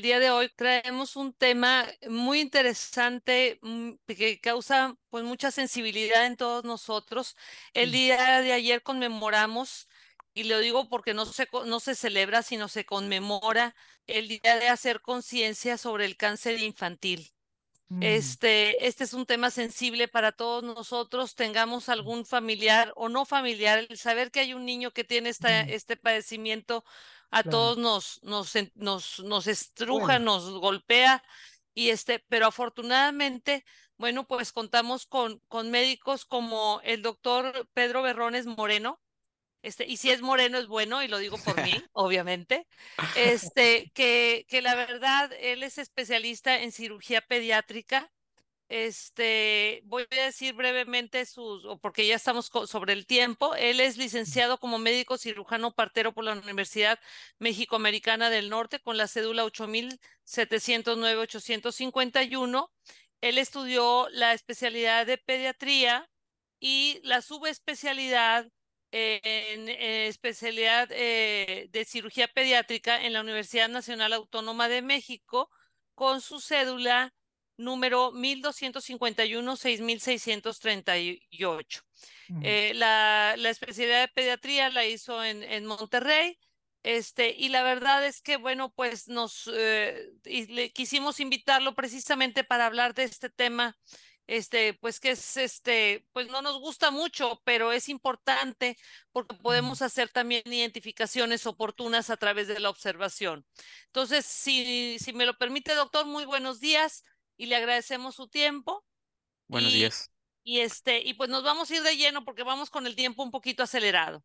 el día de hoy traemos un tema muy interesante mm, que causa pues mucha sensibilidad en todos nosotros. El día de ayer conmemoramos, y lo digo porque no se, no se celebra, sino se conmemora el día de hacer conciencia sobre el cáncer infantil. Mm. Este, este es un tema sensible para todos nosotros, tengamos algún familiar o no familiar, el saber que hay un niño que tiene esta, Mm. este padecimiento a Claro. todos nos, nos, nos, nos estruja, nos golpea, y este, pero afortunadamente, bueno, pues contamos con, con médicos como el doctor Pedro Berrones Moreno, este, y si es moreno es bueno, y lo digo por mí, obviamente, este, que, que la verdad, él es especialista en cirugía pediátrica. Este, voy a decir brevemente sus, porque ya estamos sobre el tiempo. Él es licenciado como médico cirujano partero por la Universidad México-Americana del Norte con la cédula 8709-851. Él estudió la especialidad de pediatría y la subespecialidad en eh, especialidad eh, de cirugía pediátrica en la Universidad Nacional Autónoma de México con su cédula número 1251-6638. Mm. Eh, la, la especialidad de pediatría la hizo en, en Monterrey. Este, y la verdad es que, bueno, pues nos eh, y le quisimos invitarlo precisamente para hablar de este tema, este, pues que es este, pues no nos gusta mucho, pero es importante porque podemos hacer también identificaciones oportunas a través de la observación. Entonces, si, si me lo permite, doctor, muy buenos días y le agradecemos su tiempo. Buenos y, días. Y este, y pues nos vamos a ir de lleno porque vamos con el tiempo un poquito acelerado.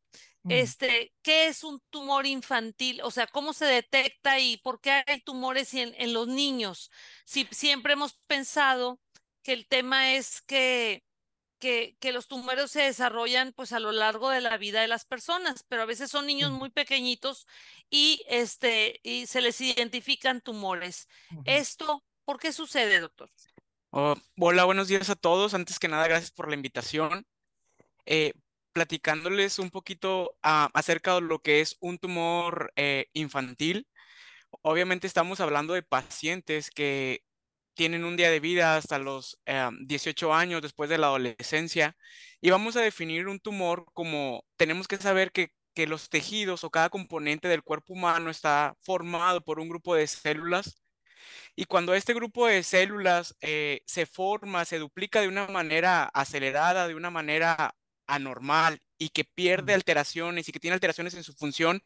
Este, ¿qué es un tumor infantil? O sea, ¿cómo se detecta y por qué hay tumores en, en los niños? Si siempre hemos pensado que el tema es que, que, que los tumores se desarrollan pues a lo largo de la vida de las personas, pero a veces son niños muy pequeñitos y este, y se les identifican tumores. Esto, ¿por qué sucede, doctor? Oh, hola, buenos días a todos. Antes que nada, gracias por la invitación. Eh, platicándoles un poquito ah, acerca de lo que es un tumor eh, infantil. Obviamente estamos hablando de pacientes que tienen un día de vida hasta los eh, 18 años después de la adolescencia y vamos a definir un tumor como tenemos que saber que los tejidos o cada componente del cuerpo humano está formado por un grupo de células y cuando este grupo de células eh, se forma, se duplica de una manera acelerada, de una manera anormal y que pierde alteraciones y que tiene alteraciones en su función,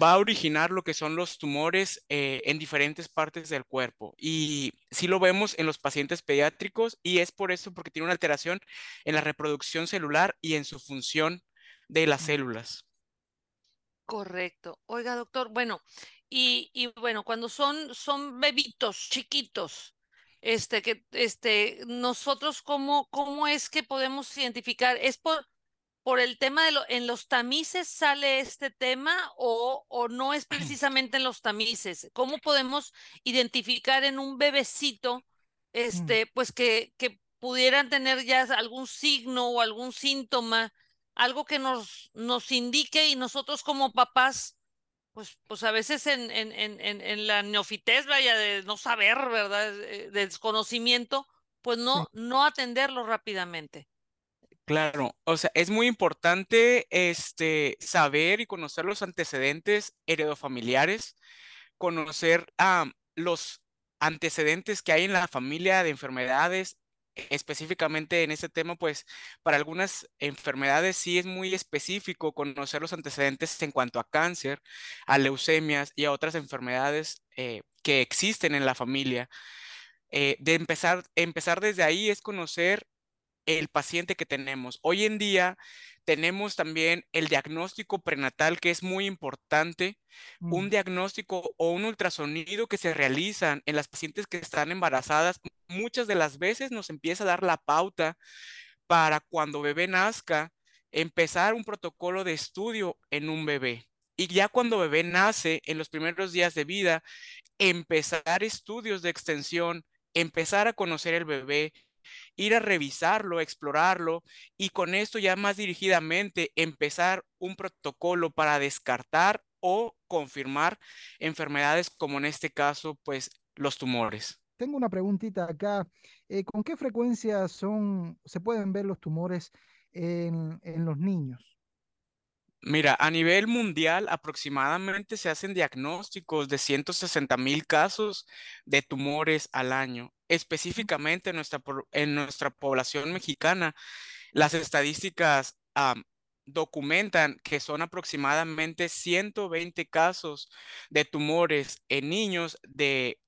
va a originar lo que son los tumores eh, en diferentes partes del cuerpo. Y sí lo vemos en los pacientes pediátricos y es por eso porque tiene una alteración en la reproducción celular y en su función de las células. Correcto. Oiga, doctor, bueno, y, y bueno, cuando son, son bebitos chiquitos, este, que, este, nosotros, ¿cómo, cómo es que podemos identificar? ¿Es por, por el tema de lo, en los tamices sale este tema o, o no es precisamente en los tamices? ¿Cómo podemos identificar en un bebecito, este, pues que, que pudieran tener ya algún signo o algún síntoma? algo que nos, nos indique y nosotros como papás, pues, pues a veces en, en, en, en, la neofitez, vaya, de no saber, ¿verdad? Eh, De desconocimiento, pues no, no atenderlo rápidamente. Claro, o sea, es muy importante este, saber y conocer los antecedentes heredofamiliares, conocer los antecedentes que hay en la familia de enfermedades, específicamente en este tema, pues para algunas enfermedades sí es muy específico conocer los antecedentes en cuanto a cáncer, a leucemias y a otras enfermedades eh, que existen en la familia. Eh, de empezar, empezar desde ahí es conocer el paciente que tenemos. Hoy en día tenemos también el diagnóstico prenatal que es muy importante, un Mm. diagnóstico o un ultrasonido que se realizan en las pacientes que están embarazadas. Muchas de las veces nos empieza a dar la pauta para cuando bebé nazca, empezar un protocolo de estudio en un bebé. Y ya cuando bebé nace, en los primeros días de vida, empezar estudios de extensión, empezar a conocer el bebé, ir a revisarlo, explorarlo y con esto ya más dirigidamente empezar un protocolo para descartar o confirmar enfermedades como en este caso, pues los tumores. Tengo una preguntita acá. Eh, ¿con qué frecuencia son, se pueden ver los tumores en, en los niños? Mira, a nivel mundial aproximadamente se hacen diagnósticos de 160 mil casos de tumores al año. Específicamente en nuestra, en nuestra población mexicana, las estadísticas documentan que son aproximadamente 120 casos de tumores en niños de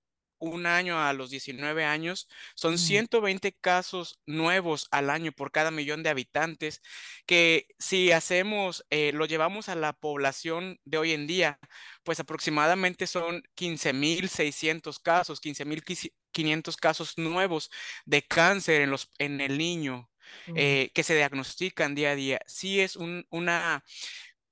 un año a los 19 años. Son Mm, 120 casos nuevos al año por cada millón de habitantes, que si hacemos, eh, lo llevamos a la población de hoy en día, pues aproximadamente son 15.600 casos, 15.500 casos nuevos de cáncer en los, en el niño mm, eh, que se diagnostican día a día. Sí es un- una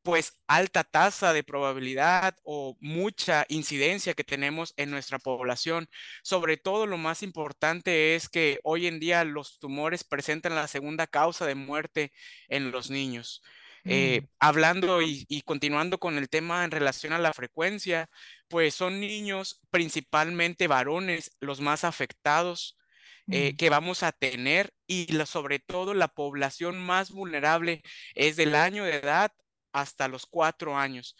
pues alta tasa de probabilidad o mucha incidencia que tenemos en nuestra población. Sobre todo lo más importante es que hoy en día los tumores presentan la segunda causa de muerte en los niños. mm, Eh, hablando y, y continuando con el tema en relación a la frecuencia, pues son niños, principalmente varones, los más afectados eh, mm, que vamos a tener y la- sobre todo la población más vulnerable es del año de edad hasta los cuatro años.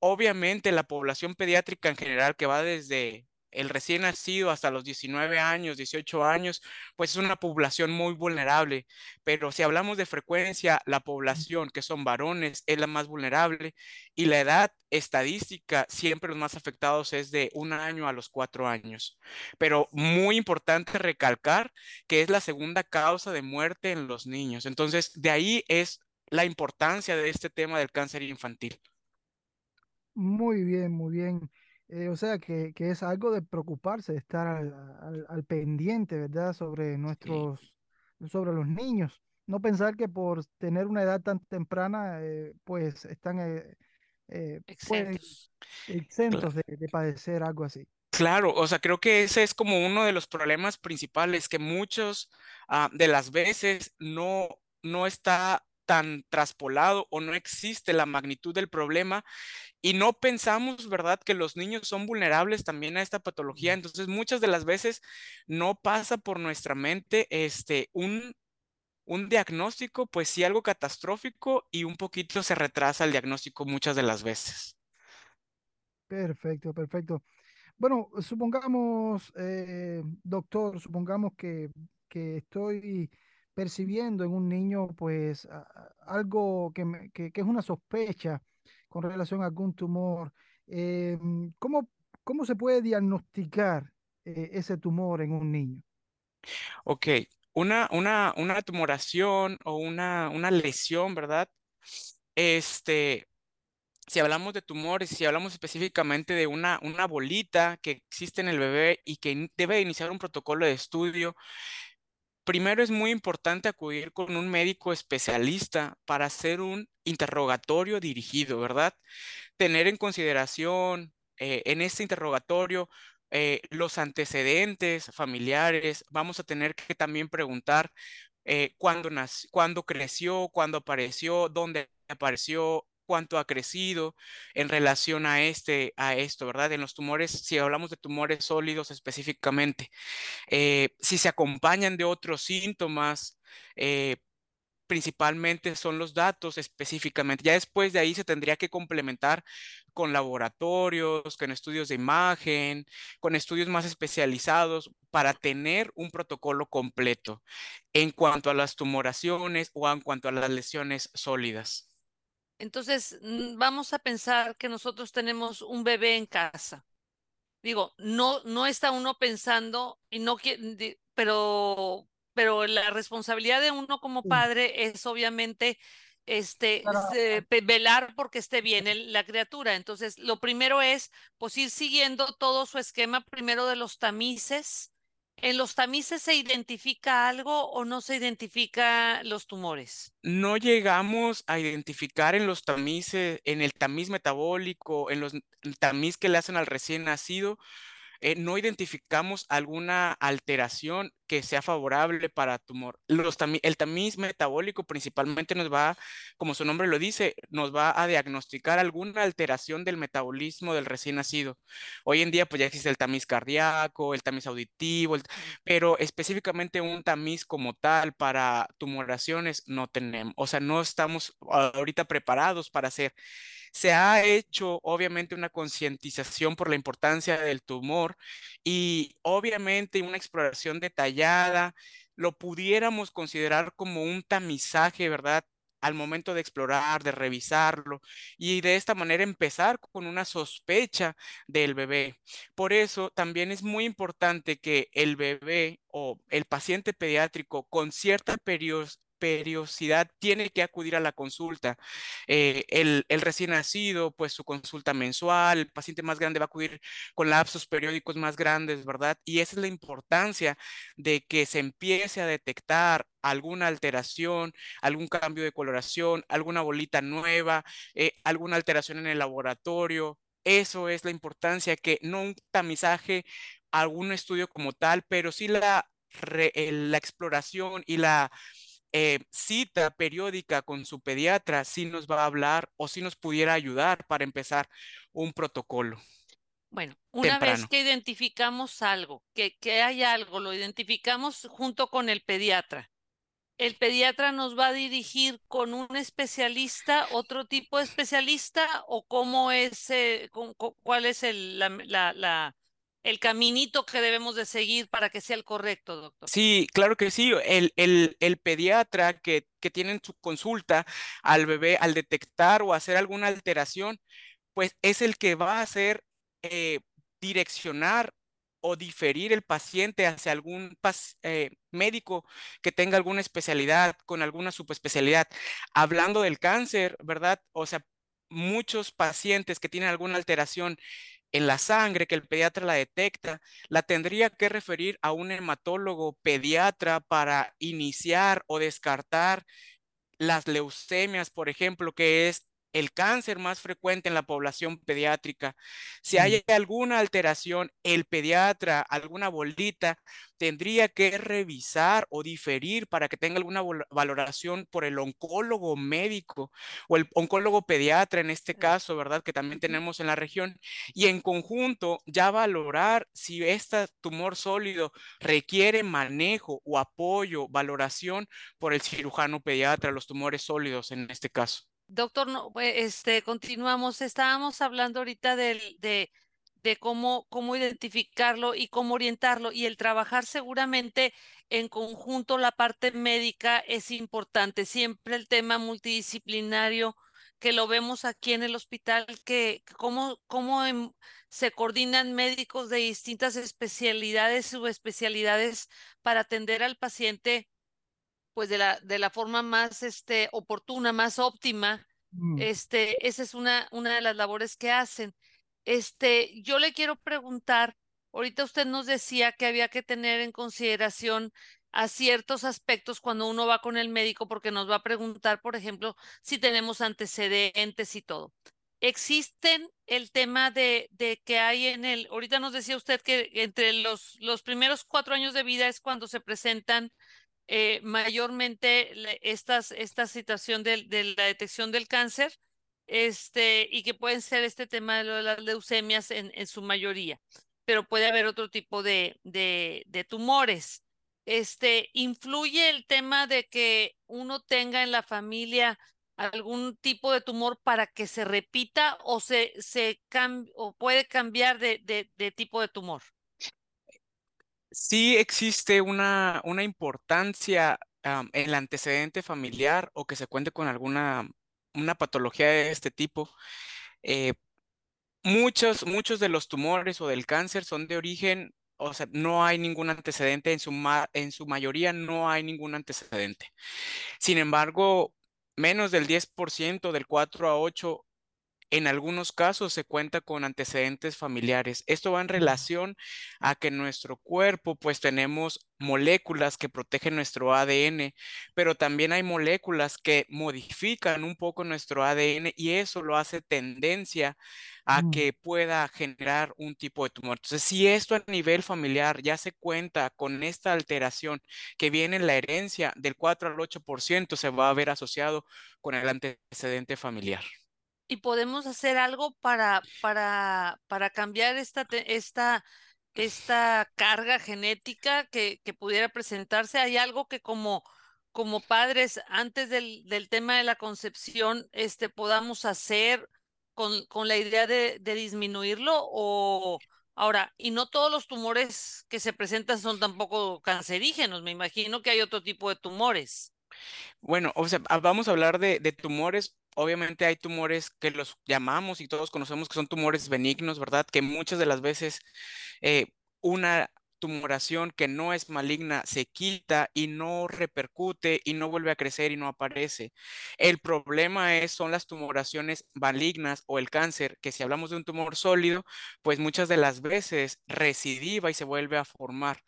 Obviamente la población pediátrica en general que va desde el recién nacido hasta los 19 años, 18 años, pues es una población muy vulnerable. Pero si hablamos de frecuencia, la población que son varones es la más vulnerable y la edad estadística, siempre los más afectados es de un año a los cuatro años. Pero muy importante recalcar que es la segunda causa de muerte en los niños. Entonces, de ahí es la importancia de este tema del cáncer infantil. Muy bien, muy bien. Eh, o sea que, que es algo de preocuparse, de estar al, al- al pendiente, ¿verdad? Sobre Sí, nuestros, sobre los niños. No pensar que por tener una edad tan temprana, eh, pues están, eh, Exentos. de padecer algo así. Claro, o sea, creo que ese es como uno de los problemas principales, que muchos ah, de las veces no, no está tan traspolado o no existe la magnitud del problema y no pensamos, ¿verdad?, que los niños son vulnerables también a esta patología. Entonces, muchas de las veces no pasa por nuestra mente este, un, un diagnóstico, pues sí, algo catastrófico y un poquito se retrasa el diagnóstico muchas de las veces. Perfecto, perfecto. Bueno, supongamos, eh, doctor, supongamos que, que estoy percibiendo en un niño, pues, algo que, me- que, es una sospecha con relación a algún tumor. Eh, ¿cómo, cómo se puede diagnosticar eh, ese tumor en un niño? Ok, una, una, una tumoración o una, una lesión, ¿verdad? Este, si hablamos de tumores, si hablamos específicamente de una, una bolita que existe en el bebé y que debe iniciar un protocolo de estudio, primero es muy importante acudir con un médico especialista para hacer un interrogatorio dirigido, ¿verdad? Tener en consideración eh, en este interrogatorio eh, los antecedentes familiares. Vamos a tener que también preguntar eh, cuándo nac- cuándo creció, cuándo apareció, dónde apareció, cuánto ha crecido en relación a este, a esto, ¿verdad? En los tumores, si hablamos de tumores sólidos específicamente, eh, si se acompañan de otros síntomas, eh, principalmente son los datos específicamente. Ya después de ahí se tendría que complementar con laboratorios, con estudios de imagen, con estudios más especializados para tener un protocolo completo en cuanto a las tumoraciones o en cuanto a las lesiones sólidas. Entonces, mm, vamos a pensar que nosotros tenemos un bebé en casa. Digo, no, no está uno pensando y no quiere, pero, pero la responsabilidad de uno como padre es obviamente este, se- velar porque esté bien el- la criatura. Entonces, lo primero es, pues, ir siguiendo todo su esquema primero de los tamices. ¿En los tamices se identifica algo o no se identifica los tumores? No llegamos a identificar en los tamices, en el tamiz metabólico, en los tamiz que le hacen al recién nacido, eh, no identificamos alguna alteración que sea favorable para tumor. Los el tamiz metabólico principalmente nos va, como su nombre lo dice, nos va a diagnosticar alguna alteración del metabolismo del recién nacido. Hoy en día pues ya existe el tamiz cardíaco, el tamiz auditivo, pero específicamente un tamiz como tal para tumoraciones no tenemos, o sea, no estamos ahorita preparados para hacer. Se ha hecho obviamente una concientización por la importancia del tumor y obviamente una exploración detallada. Lo pudiéramos considerar como un tamizaje, ¿verdad? al momento de explorar, de revisarlo y de esta manera empezar con una sospecha del bebé. Por eso también es muy importante que el bebé o el paciente pediátrico con cierta periodicidad periodicidad tiene que acudir a la consulta. Eh, el, recién nacido, pues su consulta mensual, el paciente más grande va a acudir con lapsos periódicos más grandes, ¿verdad? Y esa es la importancia de que se empiece a detectar alguna alteración, algún cambio de coloración, alguna bolita nueva, eh, alguna alteración en el laboratorio. Eso es la importancia, que no un tamizaje, algún estudio como tal, pero sí la, la exploración y la eh, cita periódica con su pediatra si nos va a hablar o si nos pudiera ayudar para empezar un protocolo. Bueno, una vez que identificamos algo, que, que hay algo, lo identificamos junto con el pediatra. ¿El pediatra nos va a dirigir con un especialista, otro tipo de especialista, o cómo es, eh, cuál es el, la, la, el caminito que debemos de seguir para que sea el correcto, doctor. Sí, claro que sí. El, el, pediatra que, que tiene en su consulta al bebé, al detectar o hacer alguna alteración, pues es el que va a hacer eh, direccionar o diferir el paciente hacia algún eh, médico que tenga alguna especialidad, con alguna subespecialidad. Hablando del cáncer, ¿verdad? O sea, muchos pacientes que tienen alguna alteración en la sangre, que el pediatra la detecta, la tendría que referir a un hematólogo pediatra para iniciar o descartar las leucemias, por ejemplo, que es el cáncer más frecuente en la población pediátrica. Si hay alguna alteración, el pediatra, alguna bolita, tendría que revisar o diferir para que tenga alguna valoración por el oncólogo médico o el oncólogo pediatra en este caso, ¿verdad? Que también tenemos en la región. Y en conjunto ya valorar si este tumor sólido requiere manejo o apoyo, valoración por el cirujano pediatra, los tumores sólidos en este caso. Doctor, no, este, continuamos. Estábamos hablando ahorita de, de, cómo, cómo identificarlo y cómo orientarlo. Y el trabajar seguramente en conjunto la parte médica es importante. Siempre el tema multidisciplinario que lo vemos aquí en el hospital, que cómo, cómo se coordinan médicos de distintas especialidades, subespecialidades para atender al paciente pues de la, de la forma más este, oportuna, más óptima. Mm. Este, esa es una, una de las labores que hacen. Este, yo le quiero preguntar, ahorita usted nos decía que había que tener en consideración a ciertos aspectos cuando uno va con el médico porque nos va a preguntar, por ejemplo, si tenemos antecedentes y todo. Existen el tema de, de que hay en el, ahorita nos decía usted que entre los, los primeros cuatro años de vida es cuando se presentan eh, mayormente estas, esta situación de, la detección del cáncer este, y que pueden ser este tema de, las leucemias en, su mayoría, pero puede haber otro tipo de, de, tumores. Este, ¿Influye el tema de que uno tenga en la familia algún tipo de tumor para que se repita o se, se o puede cambiar de tipo de tumor? Sí existe una, una importancia en el antecedente familiar o que se cuente con alguna una patología de este tipo. Eh, muchos, muchos de los tumores o del cáncer son de origen, o sea, no hay ningún antecedente, en su, en su mayoría no hay ningún antecedente. Sin embargo, menos del 10%, del 4 a 8, en algunos casos se cuenta con antecedentes familiares. Esto va en relación a que en nuestro cuerpo pues tenemos moléculas que protegen nuestro ADN, pero también hay moléculas que modifican un poco nuestro ADN y eso lo hace tendencia a mm, que pueda generar un tipo de tumor. Entonces, si esto a nivel familiar ya se cuenta con esta alteración que viene en la herencia del 4 al 8%, se va a ver asociado con el antecedente familiar. Y podemos hacer algo para, para, para cambiar esta, esta, esta carga genética que, que pudiera presentarse. Hay algo que como, como padres, antes del, del tema de la concepción, este, podamos hacer con, con la idea de, de disminuirlo o ahora, y no todos los tumores que se presentan son tampoco cancerígenos. Me imagino que hay otro tipo de tumores. Bueno, o sea, vamos a hablar de, de tumores. Obviamente hay tumores que los llamamos y todos conocemos que son tumores benignos, ¿verdad? Que muchas de las veces eh, una tumoración que no es maligna se quita y no repercute y no vuelve a crecer y no aparece. El problema es, son las tumoraciones malignas o el cáncer, que si hablamos de un tumor sólido, pues muchas de las veces recidiva y se vuelve a formar.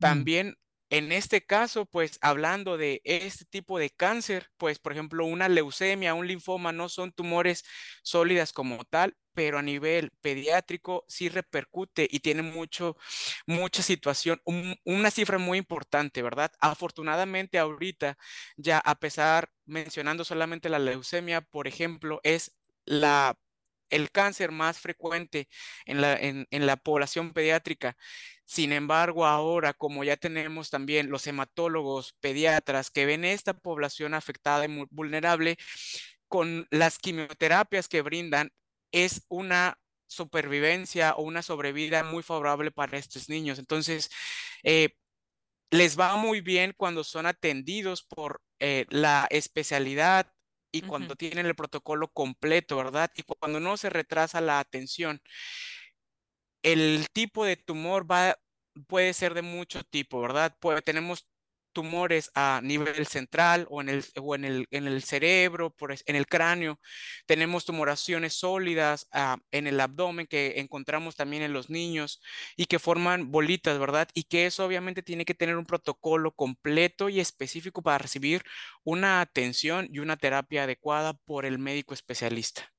mm, También en este caso, pues hablando de este tipo de cáncer, pues por ejemplo una leucemia, un linfoma no son tumores sólidas como tal, pero a nivel pediátrico sí repercute y tiene mucho, mucha situación, un- una cifra muy importante, ¿verdad? Afortunadamente ahorita, ya a pesar, mencionando solamente la leucemia, por ejemplo, es la... el cáncer más frecuente en la, en la población pediátrica sin embargo, ahora, como ya tenemos también los hematólogos pediatras que ven esta población afectada y vulnerable, con las quimioterapias que brindan, es una supervivencia o una sobrevida muy favorable para estos niños. Entonces, eh, les va muy bien cuando son atendidos por eh, la especialidad y cuando tienen el protocolo completo, ¿verdad? Y cuando no se retrasa la atención el tipo de tumor va, puede ser de mucho tipo, ¿verdad? Puede, tenemos tumores a nivel central o en el, o en el, en el cerebro, en el cráneo. Tenemos tumoraciones sólidas ah, en el abdomen que encontramos también en los niños y que forman bolitas, ¿verdad? Y que eso obviamente tiene que tener un protocolo completo y específico para recibir una atención y una terapia adecuada por el médico especialista.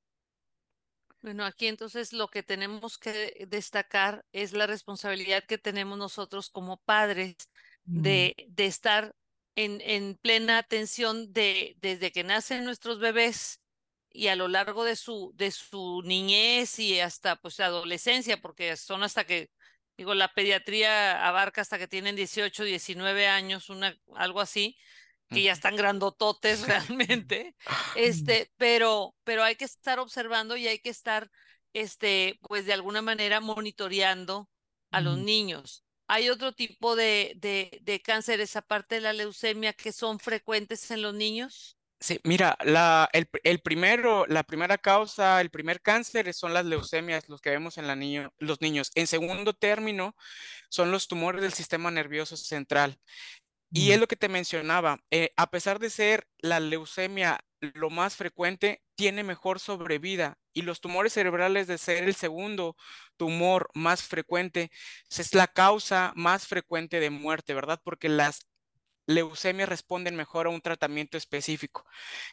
Bueno, aquí entonces lo que tenemos que destacar es la responsabilidad que tenemos nosotros como padres de, de estar en, en plena atención de, desde que nacen nuestros bebés y a lo largo de su, de su niñez y hasta pues adolescencia, porque son hasta que, digo, la pediatría abarca hasta que tienen 18, 19 años, una, algo así que ya están grandototes realmente, mm, este, pero, pero hay que estar observando y hay que estar, este, pues de alguna manera monitoreando a los mm. niños. Hay otro tipo de, de, de cánceres, aparte de la leucemia, que son frecuentes en los niños. Sí, mira, la, el, el primero, la primera causa, el primer cáncer son las leucemias, los que vemos en la niño, los niños. En segundo término, son los tumores del sistema nervioso central. Y es lo que te mencionaba, eh, a pesar de ser la leucemia lo más frecuente, tiene mejor sobrevida. Y los tumores cerebrales de ser el segundo tumor más frecuente, es la causa más frecuente de muerte, ¿verdad? Porque las leucemias responden mejor a un tratamiento específico.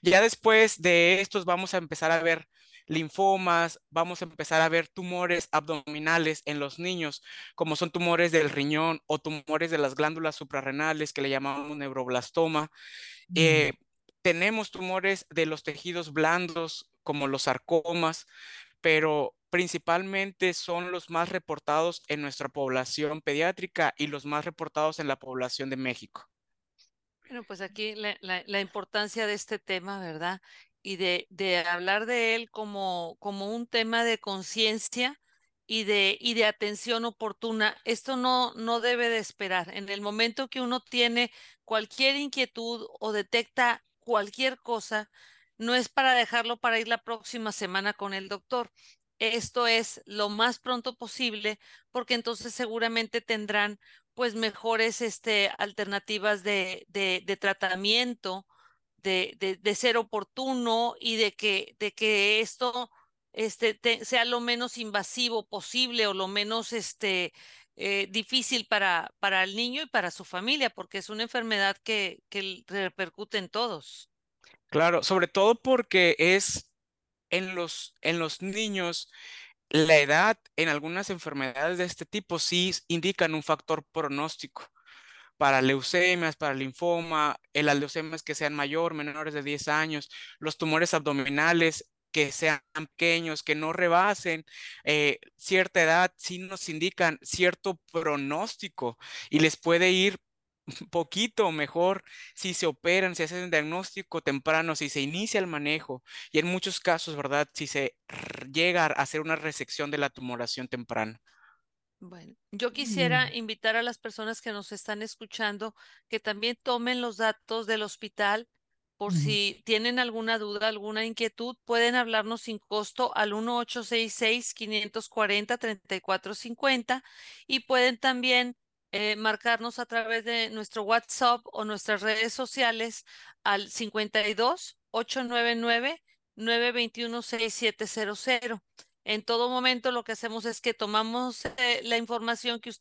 Ya después de estos vamos a empezar a ver linfomas, vamos a empezar a ver tumores abdominales en los niños, como son tumores del riñón o tumores de las glándulas suprarrenales que le llamamos neuroblastoma. mm. Eh, tenemos tumores de los tejidos blandos, como los sarcomas, pero principalmente son los más reportados en nuestra población pediátrica y los más reportados en la población de México. Bueno, pues aquí la, la- la importancia de este tema, ¿verdad? Y de, de hablar de él como, como un tema de conciencia y de, y de atención oportuna. Esto no, no debe de esperar. En el momento que uno tiene cualquier inquietud o detecta cualquier cosa, no es para dejarlo para ir la próxima semana con el doctor. Esto es lo más pronto posible, porque entonces seguramente tendrán pues mejores este, alternativas de, de, de tratamiento, de, de, ser oportuno y de que, de que esto este, te- sea lo menos invasivo posible o lo menos este, eh, difícil para, para el niño y para su familia, porque es una enfermedad que, que repercute en todos. Claro, sobre todo porque es en los, en los niños, la edad en algunas enfermedades de este tipo sí indican un factor pronóstico. Para leucemias, para linfoma, eh, las leucemias que sean mayor, menores de 10 años, los tumores abdominales que sean pequeños, que no rebasen eh, cierta edad, sí nos indican cierto pronóstico y les puede ir poquito mejor si se operan, si hacen diagnóstico temprano, si se inicia el manejo y en muchos casos, ¿verdad? Si se llega a hacer una resección de la tumoración temprana. Bueno, yo quisiera bien. invitar a las personas que nos están escuchando que también tomen los datos del hospital por si tienen alguna duda, alguna inquietud, pueden hablarnos sin costo al 1866-540-3450 y pueden también eh, marcarnos a través de nuestro WhatsApp o nuestras redes sociales al 52 899 921 6700. En todo momento lo que hacemos es que tomamos eh, la información que usted